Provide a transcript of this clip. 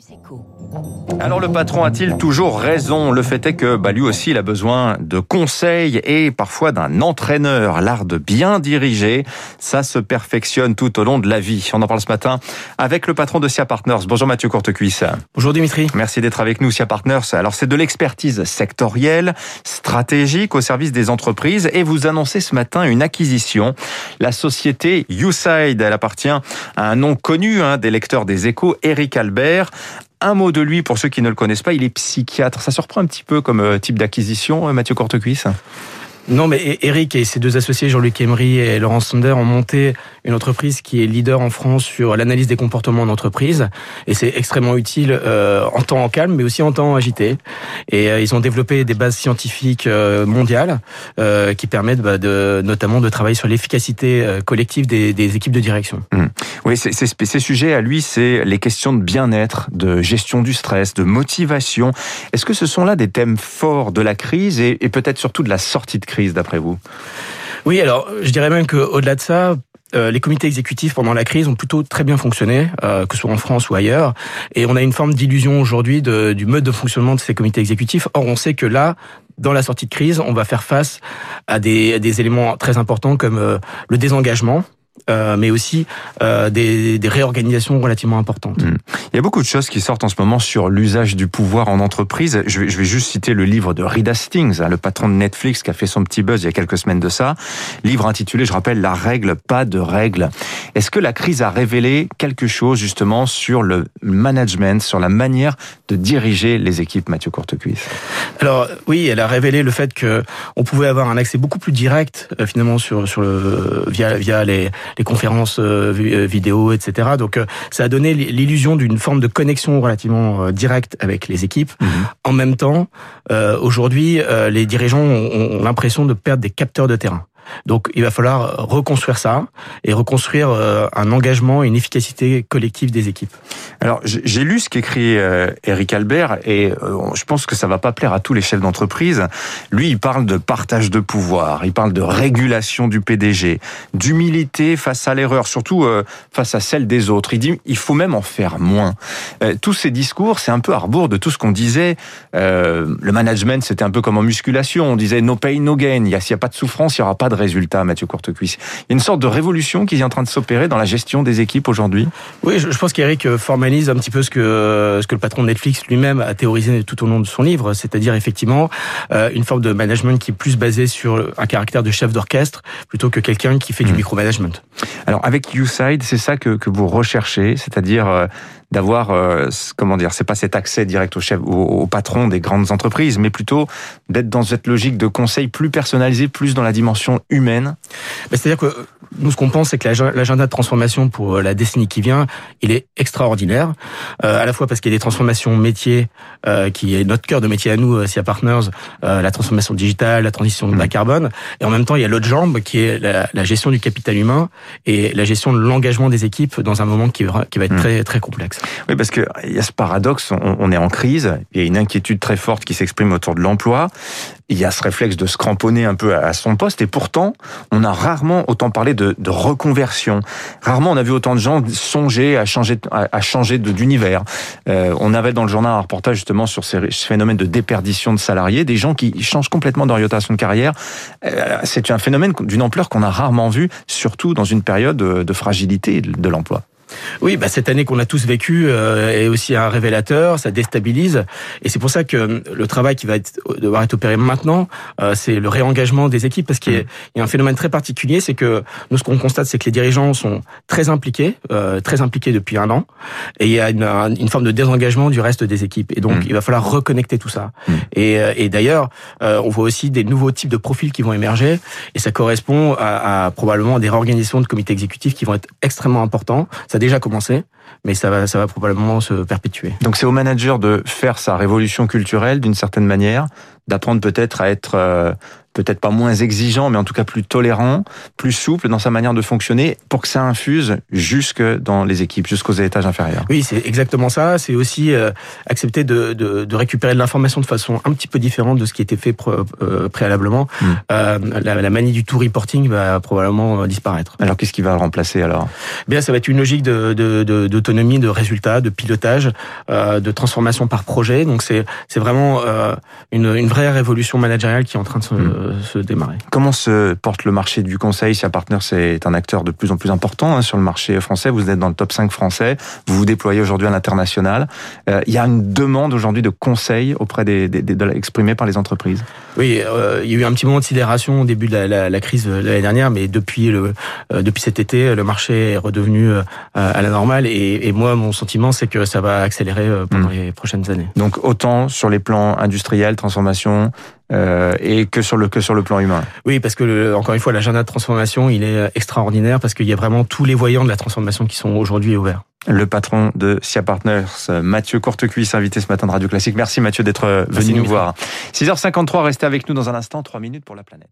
Campus Echo. Alors le patron a-t-il toujours raison? Le fait est que bah, lui aussi il a besoin de conseils et parfois d'un entraîneur. L'art de bien diriger, ça se perfectionne tout au long de la vie. On en parle ce matin avec le patron de SIA Partners. Bonjour Mathieu Courtecuisse. Bonjour Dimitri. Merci d'être avec nous SIA Partners. Alors c'est de l'expertise sectorielle, stratégique au service des entreprises et vous annoncez ce matin une acquisition. La société YouSide, elle appartient à un nom connu hein, des lecteurs des échos, Eric Albert. Un mot de lui pour ceux qui ne le connaissent pas, il est psychiatre. Ça surprend un petit peu comme euh, type d'acquisition, euh, Mathieu Courtecuisse non, mais Eric et ses deux associés, Jean-Luc Emery et Laurent Sander, ont monté une entreprise qui est leader en France sur l'analyse des comportements en entreprise. Et c'est extrêmement utile euh, en temps calme, mais aussi en temps agité. Et euh, ils ont développé des bases scientifiques euh, mondiales euh, qui permettent bah, de, notamment de travailler sur l'efficacité collective des, des, équipes de direction. Mmh. Oui, ces sujets à lui, c'est les questions de bien-être, de gestion du stress, de motivation. Est-ce que ce sont là des thèmes forts de la crise et, peut-être surtout de la sortie de crise, d'après vous? Oui, alors je dirais même qu'au-delà de ça, euh, les comités exécutifs pendant la crise ont plutôt très bien fonctionné, euh, que ce soit en France ou ailleurs, et on a une forme d'illusion aujourd'hui du mode de fonctionnement de ces comités exécutifs. Or, on sait que là, dans la sortie de crise, on va faire face à des, des éléments très importants comme euh, le désengagement, euh, mais aussi euh, des, des, réorganisations relativement importantes. Mmh. Il y a beaucoup de choses qui sortent en ce moment sur l'usage du pouvoir en entreprise. Je vais, je vais, juste citer le livre de Reed Hastings, hein, le patron de Netflix, qui a fait son petit buzz il y a quelques semaines de ça. Livre intitulé, je rappelle, La règle, pas de règle. Est-ce que la crise a révélé quelque chose justement sur le management, sur la manière de diriger les équipes, Mathieu Courtecuisse? Alors oui, elle a révélé le fait que on pouvait avoir un accès beaucoup plus direct euh, finalement sur sur le via via les les conférences euh, vidéo, etc. Donc euh, ça a donné l'illusion d'une forme de connexion relativement euh, directe avec les équipes. Mmh. En même temps, euh, aujourd'hui, euh, les dirigeants ont, ont l'impression de perdre des capteurs de terrain. Donc il va falloir reconstruire ça et reconstruire un engagement et une efficacité collective des équipes. Alors j'ai lu ce qu'écrit Eric Albert et je pense que ça va pas plaire à tous les chefs d'entreprise. Lui, il parle de partage de pouvoir, il parle de régulation du PDG, d'humilité face à l'erreur, surtout face à celle des autres. Il dit il faut même en faire moins. Tous ces discours, c'est un peu à rebours de tout ce qu'on disait. le management, c'était un peu comme en musculation. On disait no pain, no gain. S'il n'y a, a pas de souffrance, il n'y aura pas de résultat, Mathieu Courtecuisse. Il y a une sorte de révolution qui est en train de s'opérer dans la gestion des équipes aujourd'hui. Oui, je pense qu'Eric formalise un petit peu ce que ce que le patron de Netflix lui-même a théorisé tout au long de son livre, c'est-à-dire effectivement euh, une forme de management qui est plus basée sur un caractère de chef d'orchestre plutôt que quelqu'un qui fait mmh. du micromanagement. Alors avec YouSide, c'est ça que, que vous recherchez, c'est-à-dire euh, d'avoir euh, comment dire, c'est pas cet accès direct au chef, au, au, patron des grandes entreprises, mais plutôt d'être dans cette logique de conseil plus personnalisé, plus dans la dimension humaine. C'est-à-dire que nous, ce qu'on pense, c'est que l'agenda de transformation pour la décennie qui vient, il est extraordinaire, euh, à la fois parce qu'il y a des transformations métiers, euh, qui est notre cœur de métier à nous, SIA Partners, euh, la transformation digitale, la transition de la carbone, et en même temps, il y a l'autre jambe qui est la, la, gestion du capital humain et la gestion de l'engagement des équipes dans un moment qui, qui va être très très complexe. Oui, parce que il y a ce paradoxe, on, on est en crise, il y a une inquiétude très forte qui s'exprime autour de l'emploi, il y a ce réflexe de se cramponner un peu à son poste, et pourtant, on a rarement autant parlé de, reconversion. Rarement on a vu autant de gens songer à changer, à, changer d'univers. Euh, on avait dans le journal un reportage justement sur ces phénomènes de déperdition de salariés, des gens qui changent complètement d'orientation de carrière. Euh, c'est un phénomène d'une ampleur qu'on a rarement vu, surtout dans une période de fragilité de l'emploi. Oui, bah cette année qu'on a tous vécu euh, est aussi un révélateur, ça déstabilise, et c'est pour ça que le travail qui va être, devoir être opéré maintenant, euh, c'est le réengagement des équipes, parce qu'il y, y, a un phénomène très particulier, c'est que nous ce qu'on constate, c'est que les dirigeants sont très impliqués, euh, très impliqués depuis un an, et il y a une, une, forme de désengagement du reste des équipes, et donc mmh. il va falloir reconnecter tout ça. Mmh. Et, et d'ailleurs, on voit aussi des nouveaux types de profils qui vont émerger, et ça correspond à, à probablement des réorganisations de comités exécutifs qui vont être extrêmement importants. Ça déjà commencé, mais ça va, ça va probablement se perpétuer. Donc c'est au manager de faire sa révolution culturelle d'une certaine manière, d'apprendre peut-être à être euh, peut-être pas moins exigeant, mais en tout cas plus tolérant, plus souple dans sa manière de fonctionner pour que ça infuse jusque dans les équipes, jusqu'aux étages inférieurs. Oui, c'est exactement ça. C'est aussi euh, accepter de, de, de, récupérer de l'information de façon un petit peu différente de ce qui était fait euh, préalablement. Hmm. Euh, la, la, manie du tout reporting va probablement disparaître. Alors qu'est-ce qui va le remplacer alors? Eh Bien, ça va être une logique de d'autonomie, de, de, résultats, de pilotage, de transformation par projet. Donc c'est c'est vraiment une, une vraie révolution managériale qui est en train de se, hmm se démarrer. Comment se porte le marché du conseil Si Partner c'est un acteur de plus en plus important hein, sur le marché français, vous êtes dans le top 5 français, vous vous déployez aujourd'hui à l'international. Euh, il y a une demande aujourd'hui de conseil auprès des, des, des, exprimée par les entreprises. Oui, euh, il y a eu un petit moment de sidération au début de la, la, la crise de l'année dernière, mais depuis le euh, depuis cet été, le marché est redevenu à la normale et, et moi mon sentiment c'est que ça va accélérer pendant mmh. les prochaines années. Donc autant sur les plans industriels, transformation, euh, et que sur le que sur le plan humain. Oui, parce que le, encore une fois, l'agenda de transformation, il est extraordinaire parce qu'il y a vraiment tous les voyants de la transformation qui sont aujourd'hui ouverts. Le patron de SIA Partners, Mathieu Courtecuisse, invité ce matin de Radio Classique. Merci Mathieu d'être venu nous voir. 6h53, restez avec nous dans un instant, 3 minutes pour la planète.